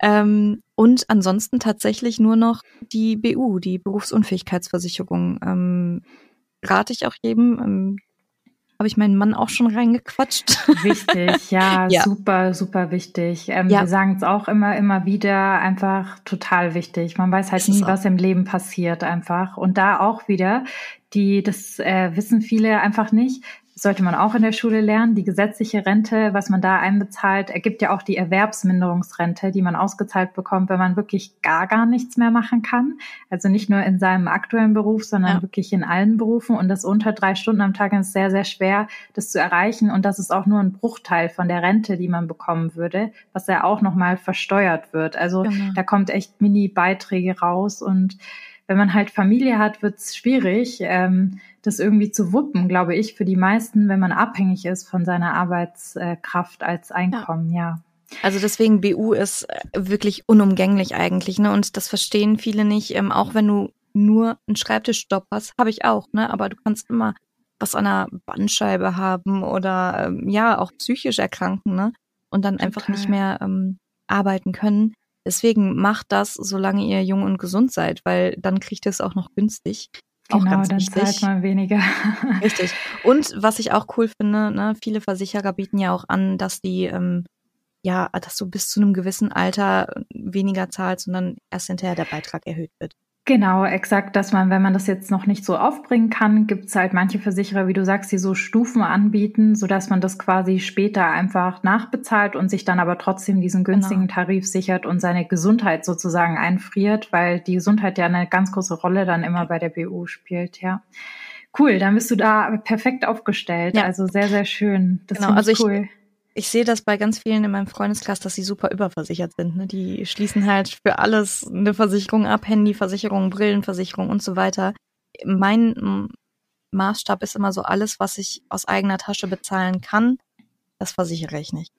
[SPEAKER 2] ähm, und ansonsten tatsächlich nur noch die BU, die Berufsunfähigkeitsversicherung. Ähm, rate ich auch jedem. Ähm, habe ich meinen Mann auch schon reingequatscht.
[SPEAKER 1] Wichtig, ja, ja. super, super wichtig. Ähm, ja. Wir sagen es auch immer, immer wieder, einfach total wichtig. Man weiß halt nie, was im Leben passiert einfach. Und da auch wieder, die, das äh, wissen viele einfach nicht sollte man auch in der Schule lernen. Die gesetzliche Rente, was man da einbezahlt, ergibt ja auch die Erwerbsminderungsrente, die man ausgezahlt bekommt, wenn man wirklich gar, gar nichts mehr machen kann. Also nicht nur in seinem aktuellen Beruf, sondern ja. wirklich in allen Berufen. Und das unter drei Stunden am Tag ist sehr, sehr schwer, das zu erreichen. Und das ist auch nur ein Bruchteil von der Rente, die man bekommen würde, was ja auch nochmal versteuert wird. Also genau. da kommt echt Mini-Beiträge raus und wenn man halt Familie hat, wird es schwierig, ähm, das irgendwie zu wuppen, glaube ich, für die meisten, wenn man abhängig ist von seiner Arbeitskraft als Einkommen, ja. ja.
[SPEAKER 2] Also deswegen BU ist äh, wirklich unumgänglich eigentlich, ne? Und das verstehen viele nicht. Ähm, auch wenn du nur einen Schreibtischstopp hast, habe ich auch, ne? Aber du kannst immer was an der Bandscheibe haben oder ähm, ja auch psychisch erkranken, ne? Und dann Total. einfach nicht mehr ähm, arbeiten können. Deswegen macht das, solange ihr jung und gesund seid, weil dann kriegt ihr es auch noch günstig.
[SPEAKER 1] Auch genau, dann wichtig. zahlt man weniger.
[SPEAKER 2] Richtig. Und was ich auch cool finde, ne, viele Versicherer bieten ja auch an, dass die, ähm, ja, dass du bis zu einem gewissen Alter weniger zahlst und dann erst hinterher der Beitrag erhöht wird.
[SPEAKER 1] Genau, exakt, dass man, wenn man das jetzt noch nicht so aufbringen kann, gibt es halt manche Versicherer, wie du sagst, die so Stufen anbieten, so dass man das quasi später einfach nachbezahlt und sich dann aber trotzdem diesen genau. günstigen genau. Tarif sichert und seine Gesundheit sozusagen einfriert, weil die Gesundheit ja eine ganz große Rolle dann immer bei der BU spielt, ja. Cool, dann bist du da perfekt aufgestellt. Ja. Also sehr, sehr schön.
[SPEAKER 2] Das genau, also cool. Ich, ich sehe das bei ganz vielen in meinem Freundeskreis, dass sie super überversichert sind. Ne? Die schließen halt für alles eine Versicherung ab, Handyversicherung, Brillenversicherung und so weiter. Mein Maßstab ist immer so, alles, was ich aus eigener Tasche bezahlen kann, das versichere ich nicht.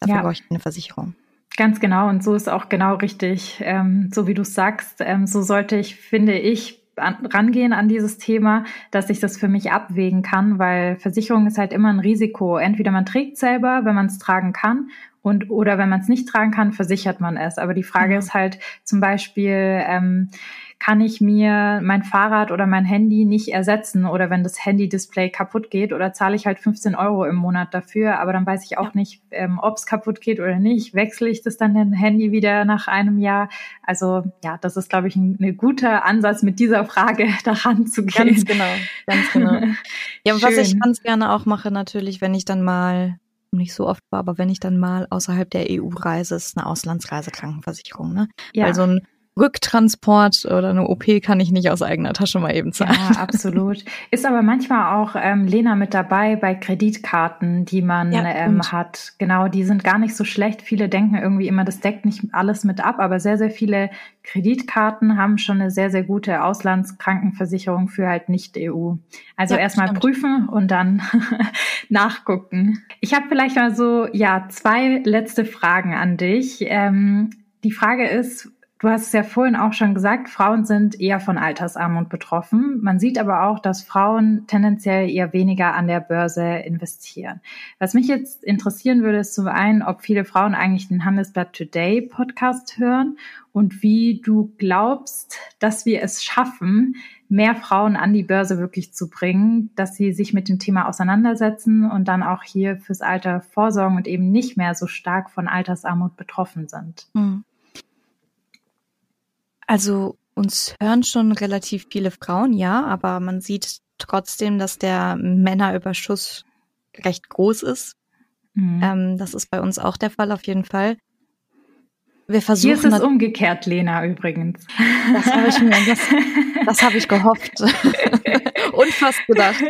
[SPEAKER 2] Dafür ja. brauche ich eine Versicherung.
[SPEAKER 1] Ganz genau, und so ist auch genau richtig. Ähm, so wie du sagst, ähm, so sollte ich, finde ich, an, rangehen an dieses Thema, dass ich das für mich abwägen kann, weil Versicherung ist halt immer ein Risiko. Entweder man trägt selber, wenn man es tragen kann, und oder wenn man es nicht tragen kann, versichert man es. Aber die Frage mhm. ist halt zum Beispiel, ähm, kann ich mir mein Fahrrad oder mein Handy nicht ersetzen oder wenn das Handy-Display kaputt geht oder zahle ich halt 15 Euro im Monat dafür, aber dann weiß ich auch ja. nicht, ähm, ob es kaputt geht oder nicht. Wechsle ich das dann ein Handy wieder nach einem Jahr? Also ja, das ist, glaube ich, ein, ein guter Ansatz, mit dieser Frage daran zu gehen.
[SPEAKER 2] Ganz genau, ganz genau. ja, und was ich ganz gerne auch mache natürlich, wenn ich dann mal nicht so oft war, aber wenn ich dann mal außerhalb der EU reise, ist eine Auslandsreisekrankenversicherung. Ne? Ja. Weil so ein Rücktransport oder eine OP kann ich nicht aus eigener Tasche mal eben zahlen.
[SPEAKER 1] Ja, absolut. Ist aber manchmal auch ähm, Lena mit dabei bei Kreditkarten, die man ja, ähm, hat. Genau, die sind gar nicht so schlecht. Viele denken irgendwie immer, das deckt nicht alles mit ab, aber sehr, sehr viele Kreditkarten haben schon eine sehr, sehr gute Auslandskrankenversicherung für halt Nicht-EU. Also ja, erstmal prüfen und dann nachgucken. Ich habe vielleicht mal so, ja, zwei letzte Fragen an dich. Ähm, die Frage ist, Du hast es ja vorhin auch schon gesagt, Frauen sind eher von Altersarmut betroffen. Man sieht aber auch, dass Frauen tendenziell eher weniger an der Börse investieren. Was mich jetzt interessieren würde, ist zum einen, ob viele Frauen eigentlich den Handelsblatt Today Podcast hören und wie du glaubst, dass wir es schaffen, mehr Frauen an die Börse wirklich zu bringen, dass sie sich mit dem Thema auseinandersetzen und dann auch hier fürs Alter vorsorgen und eben nicht mehr so stark von Altersarmut betroffen sind. Mhm.
[SPEAKER 2] Also uns hören schon relativ viele Frauen, ja, aber man sieht trotzdem, dass der Männerüberschuss recht groß ist. Mhm. Ähm, das ist bei uns auch der Fall auf jeden Fall.
[SPEAKER 1] Wir versuchen. Hier ist es umgekehrt, Lena, übrigens.
[SPEAKER 2] Das habe ich mir, das, das habe ich gehofft und fast gedacht.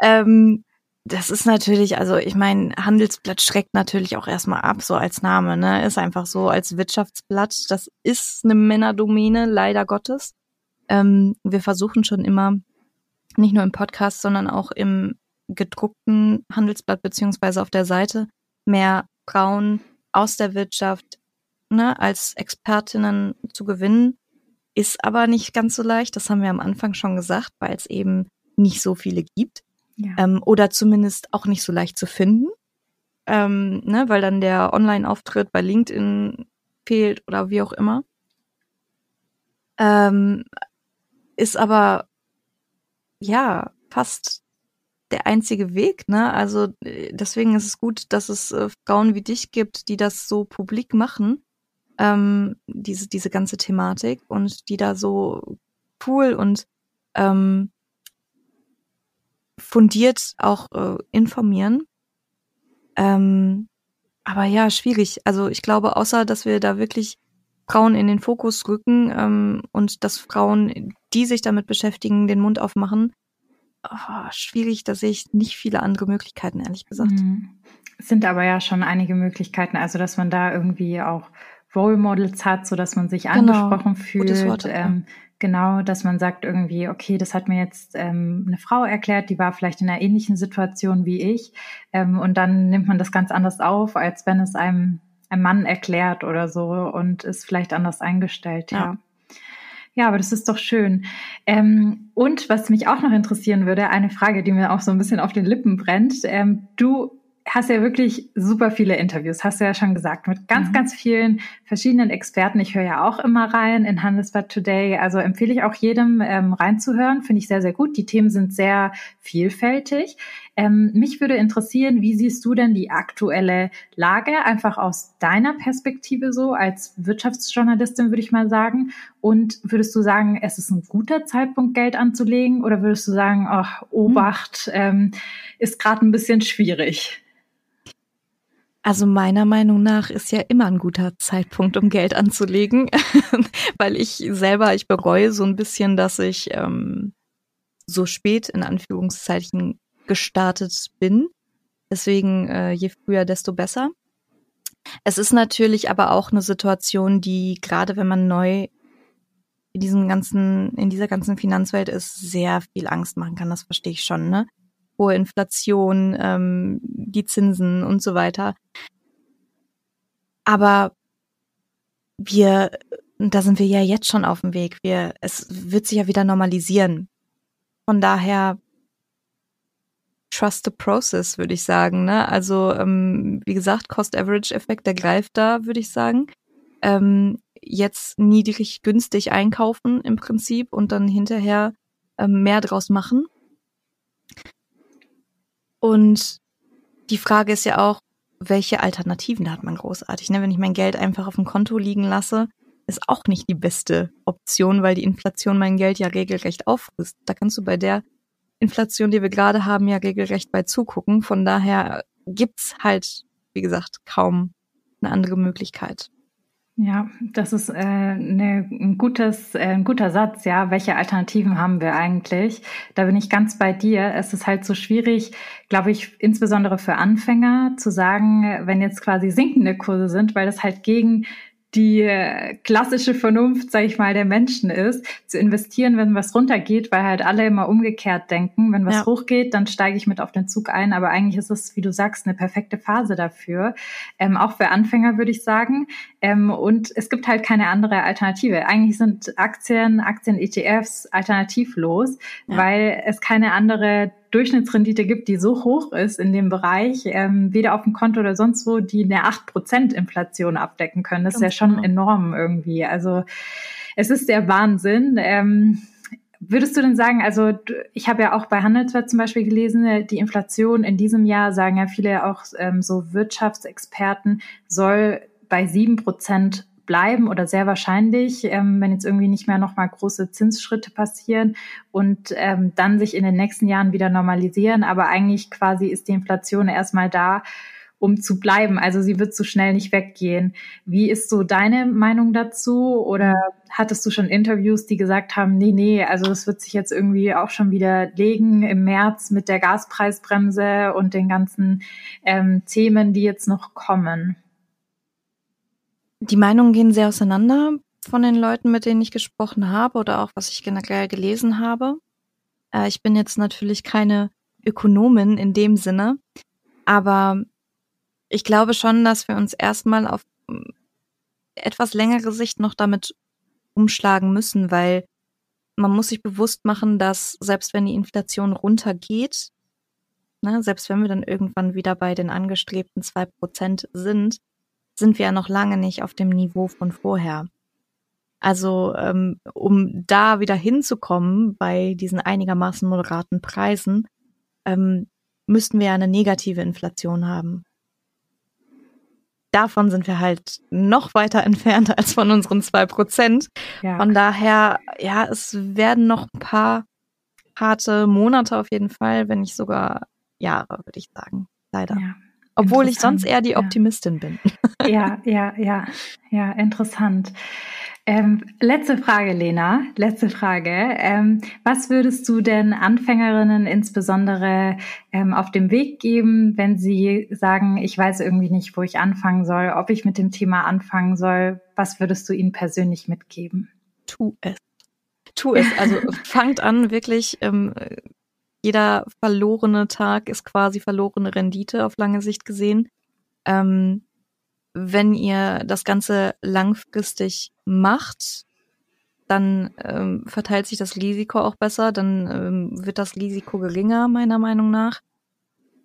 [SPEAKER 2] Ähm, das ist natürlich, also ich meine, Handelsblatt schreckt natürlich auch erstmal ab, so als Name, ne? Ist einfach so als Wirtschaftsblatt. Das ist eine Männerdomäne, leider Gottes. Ähm, wir versuchen schon immer, nicht nur im Podcast, sondern auch im gedruckten Handelsblatt beziehungsweise auf der Seite mehr Frauen aus der Wirtschaft ne, als Expertinnen zu gewinnen. Ist aber nicht ganz so leicht. Das haben wir am Anfang schon gesagt, weil es eben nicht so viele gibt. Ähm, oder zumindest auch nicht so leicht zu finden. Ähm, ne, weil dann der Online-Auftritt bei LinkedIn fehlt oder wie auch immer. Ähm, ist aber ja fast der einzige Weg, ne? Also äh, deswegen ist es gut, dass es äh, Frauen wie dich gibt, die das so publik machen, ähm, diese diese ganze Thematik und die da so cool und ähm, fundiert auch äh, informieren. Ähm, aber ja, schwierig. Also ich glaube, außer dass wir da wirklich Frauen in den Fokus rücken ähm, und dass Frauen, die sich damit beschäftigen, den Mund aufmachen, oh, schwierig, da sehe ich nicht viele andere Möglichkeiten, ehrlich gesagt. Mhm.
[SPEAKER 1] Es sind aber ja schon einige Möglichkeiten, also dass man da irgendwie auch Role Models hat, so dass man sich genau. angesprochen fühlt. Wort, ähm, ja. Genau, dass man sagt irgendwie, okay, das hat mir jetzt ähm, eine Frau erklärt, die war vielleicht in einer ähnlichen Situation wie ich. Ähm, und dann nimmt man das ganz anders auf, als wenn es einem ein Mann erklärt oder so und ist vielleicht anders eingestellt, ja. ja. Ja, aber das ist doch schön. Ähm, und was mich auch noch interessieren würde, eine Frage, die mir auch so ein bisschen auf den Lippen brennt. Ähm, du hast ja wirklich super viele Interviews, hast du ja schon gesagt, mit ganz, mhm. ganz vielen verschiedenen Experten. Ich höre ja auch immer rein in Handelsblatt Today. Also empfehle ich auch jedem ähm, reinzuhören. Finde ich sehr, sehr gut. Die Themen sind sehr vielfältig. Ähm, mich würde interessieren, wie siehst du denn die aktuelle Lage einfach aus deiner Perspektive so als Wirtschaftsjournalistin, würde ich mal sagen? Und würdest du sagen, es ist ein guter Zeitpunkt, Geld anzulegen? Oder würdest du sagen, ach, Obacht, ähm, ist gerade ein bisschen schwierig?
[SPEAKER 2] Also meiner Meinung nach ist ja immer ein guter Zeitpunkt, um Geld anzulegen, weil ich selber, ich bereue so ein bisschen, dass ich ähm, so spät in Anführungszeichen gestartet bin. Deswegen äh, je früher, desto besser. Es ist natürlich aber auch eine Situation, die gerade wenn man neu in diesem ganzen, in dieser ganzen Finanzwelt ist, sehr viel Angst machen kann. Das verstehe ich schon, ne? Hohe Inflation, ähm, die Zinsen und so weiter. Aber wir, da sind wir ja jetzt schon auf dem Weg. Wir, es wird sich ja wieder normalisieren. Von daher trust the process, würde ich sagen. Ne? Also ähm, wie gesagt, Cost-Average-Effekt, der greift da, würde ich sagen. Ähm, jetzt niedrig günstig einkaufen im Prinzip und dann hinterher ähm, mehr draus machen. Und die Frage ist ja auch, welche Alternativen hat man großartig? Ne? Wenn ich mein Geld einfach auf dem Konto liegen lasse, ist auch nicht die beste Option, weil die Inflation mein Geld ja regelrecht auffrisst. Da kannst du bei der Inflation, die wir gerade haben, ja regelrecht bei zugucken. Von daher gibt's halt, wie gesagt, kaum eine andere Möglichkeit.
[SPEAKER 1] Ja, das ist äh, ne, ein, gutes, äh, ein guter Satz. Ja, welche Alternativen haben wir eigentlich? Da bin ich ganz bei dir. Es ist halt so schwierig, glaube ich, insbesondere für Anfänger zu sagen, wenn jetzt quasi sinkende Kurse sind, weil das halt gegen die äh, klassische Vernunft, sage ich mal, der Menschen ist, zu investieren, wenn was runtergeht, weil halt alle immer umgekehrt denken. Wenn was ja. hochgeht, dann steige ich mit auf den Zug ein. Aber eigentlich ist es, wie du sagst, eine perfekte Phase dafür. Ähm, auch für Anfänger würde ich sagen. Ähm, und es gibt halt keine andere Alternative. Eigentlich sind Aktien, Aktien-ETFs alternativlos, ja. weil es keine andere Durchschnittsrendite gibt, die so hoch ist in dem Bereich, ähm, weder auf dem Konto oder sonst wo, die eine 8% Inflation abdecken können. Das ist ja schon genau. enorm irgendwie. Also es ist der Wahnsinn. Ähm, Würdest du denn sagen, also ich habe ja auch bei Handelsblatt zum Beispiel gelesen, äh, die Inflation in diesem Jahr, sagen ja viele auch ähm, so Wirtschaftsexperten, soll bei sieben Prozent bleiben oder sehr wahrscheinlich, ähm, wenn jetzt irgendwie nicht mehr nochmal große Zinsschritte passieren und ähm, dann sich in den nächsten Jahren wieder normalisieren. Aber eigentlich quasi ist die Inflation erstmal da, um zu bleiben. Also sie wird so schnell nicht weggehen. Wie ist so deine Meinung dazu? Oder hattest du schon Interviews, die gesagt haben, nee, nee, also es wird sich jetzt irgendwie auch schon wieder legen im März mit der Gaspreisbremse und den ganzen ähm, Themen, die jetzt noch kommen?
[SPEAKER 2] Die Meinungen gehen sehr auseinander von den Leuten, mit denen ich gesprochen habe oder auch was ich generell gelesen habe. Äh, ich bin jetzt natürlich keine Ökonomin in dem Sinne, aber ich glaube schon, dass wir uns erstmal auf hm, etwas längere Sicht noch damit umschlagen müssen, weil man muss sich bewusst machen, dass selbst wenn die Inflation runtergeht, ne, selbst wenn wir dann irgendwann wieder bei den angestrebten zwei Prozent sind, sind wir ja noch lange nicht auf dem Niveau von vorher. Also ähm, um da wieder hinzukommen bei diesen einigermaßen moderaten Preisen, ähm, müssten wir ja eine negative Inflation haben. Davon sind wir halt noch weiter entfernt als von unseren zwei Prozent. Ja. Von daher, ja, es werden noch ein paar harte Monate auf jeden Fall, wenn nicht sogar Jahre, würde ich sagen. Leider. Ja. Obwohl ich sonst eher die Optimistin bin.
[SPEAKER 1] Ja, ja, ja, ja, interessant. Ähm, letzte Frage, Lena. Letzte Frage. Ähm, was würdest du denn Anfängerinnen insbesondere ähm, auf dem Weg geben, wenn sie sagen, ich weiß irgendwie nicht, wo ich anfangen soll, ob ich mit dem Thema anfangen soll? Was würdest du ihnen persönlich mitgeben?
[SPEAKER 2] Tu es. Tu es. Also fangt an, wirklich. Jeder verlorene Tag ist quasi verlorene Rendite auf lange Sicht gesehen. Ähm, wenn ihr das Ganze langfristig macht, dann ähm, verteilt sich das Risiko auch besser, dann ähm, wird das Risiko geringer, meiner Meinung nach.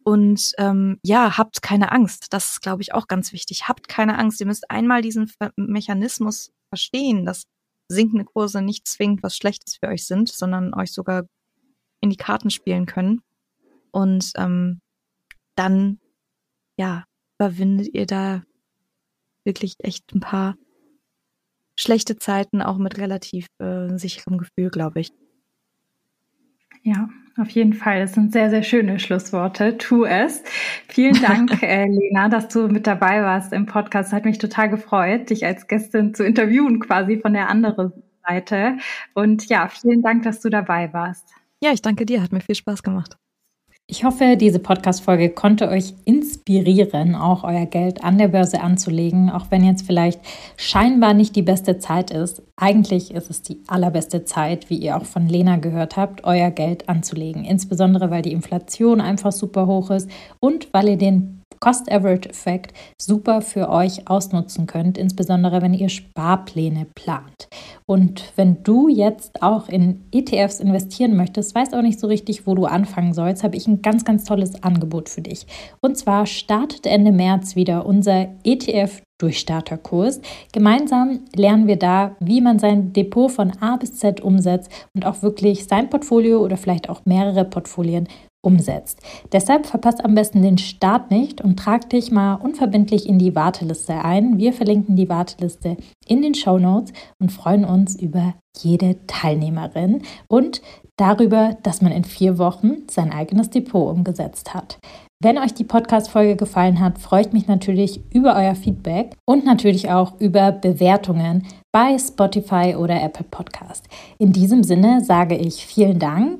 [SPEAKER 2] Und ähm, ja, habt keine Angst. Das ist, glaube ich, auch ganz wichtig. Habt keine Angst. Ihr müsst einmal diesen Mechanismus verstehen, dass sinkende Kurse nicht zwingend was Schlechtes für euch sind, sondern euch sogar in die Karten spielen können. Und ähm, dann, ja, überwindet ihr da wirklich echt ein paar schlechte Zeiten, auch mit relativ äh, sicherem Gefühl, glaube ich.
[SPEAKER 1] Ja, auf jeden Fall. Das sind sehr, sehr schöne Schlussworte. Tu es. Vielen Dank, äh, Lena, dass du mit dabei warst im Podcast. Hat mich total gefreut, dich als Gästin zu interviewen, quasi von der anderen Seite. Und ja, vielen Dank, dass du dabei warst.
[SPEAKER 2] Ja, ich danke dir. Hat mir viel Spaß gemacht.
[SPEAKER 1] Ich hoffe, diese Podcast-Folge konnte euch inspirieren, auch euer Geld an der Börse anzulegen, auch wenn jetzt vielleicht scheinbar nicht die beste Zeit ist. Eigentlich ist es die allerbeste Zeit, wie ihr auch von Lena gehört habt, euer Geld anzulegen. Insbesondere, weil die Inflation einfach super hoch ist und weil ihr den Cost-Average-Effekt super für euch ausnutzen könnt, insbesondere wenn ihr Sparpläne plant. Und wenn du jetzt auch in ETFs investieren möchtest, weißt auch nicht so richtig, wo du anfangen sollst, habe ich ein ganz, ganz tolles Angebot für dich. Und zwar startet Ende März wieder unser ETF Durchstarterkurs. Gemeinsam lernen wir da, wie man sein Depot von A bis Z umsetzt und auch wirklich sein Portfolio oder vielleicht auch mehrere Portfolien umsetzt. Deshalb verpasst am besten den Start nicht und trag dich mal unverbindlich in die Warteliste ein. Wir verlinken die Warteliste in den Show Notes und freuen uns über jede Teilnehmerin und darüber, dass man in vier Wochen sein eigenes Depot umgesetzt hat. Wenn euch die Podcast-Folge gefallen hat, freue ich mich natürlich über euer Feedback und natürlich auch über Bewertungen bei Spotify oder Apple Podcast. In diesem Sinne sage ich vielen Dank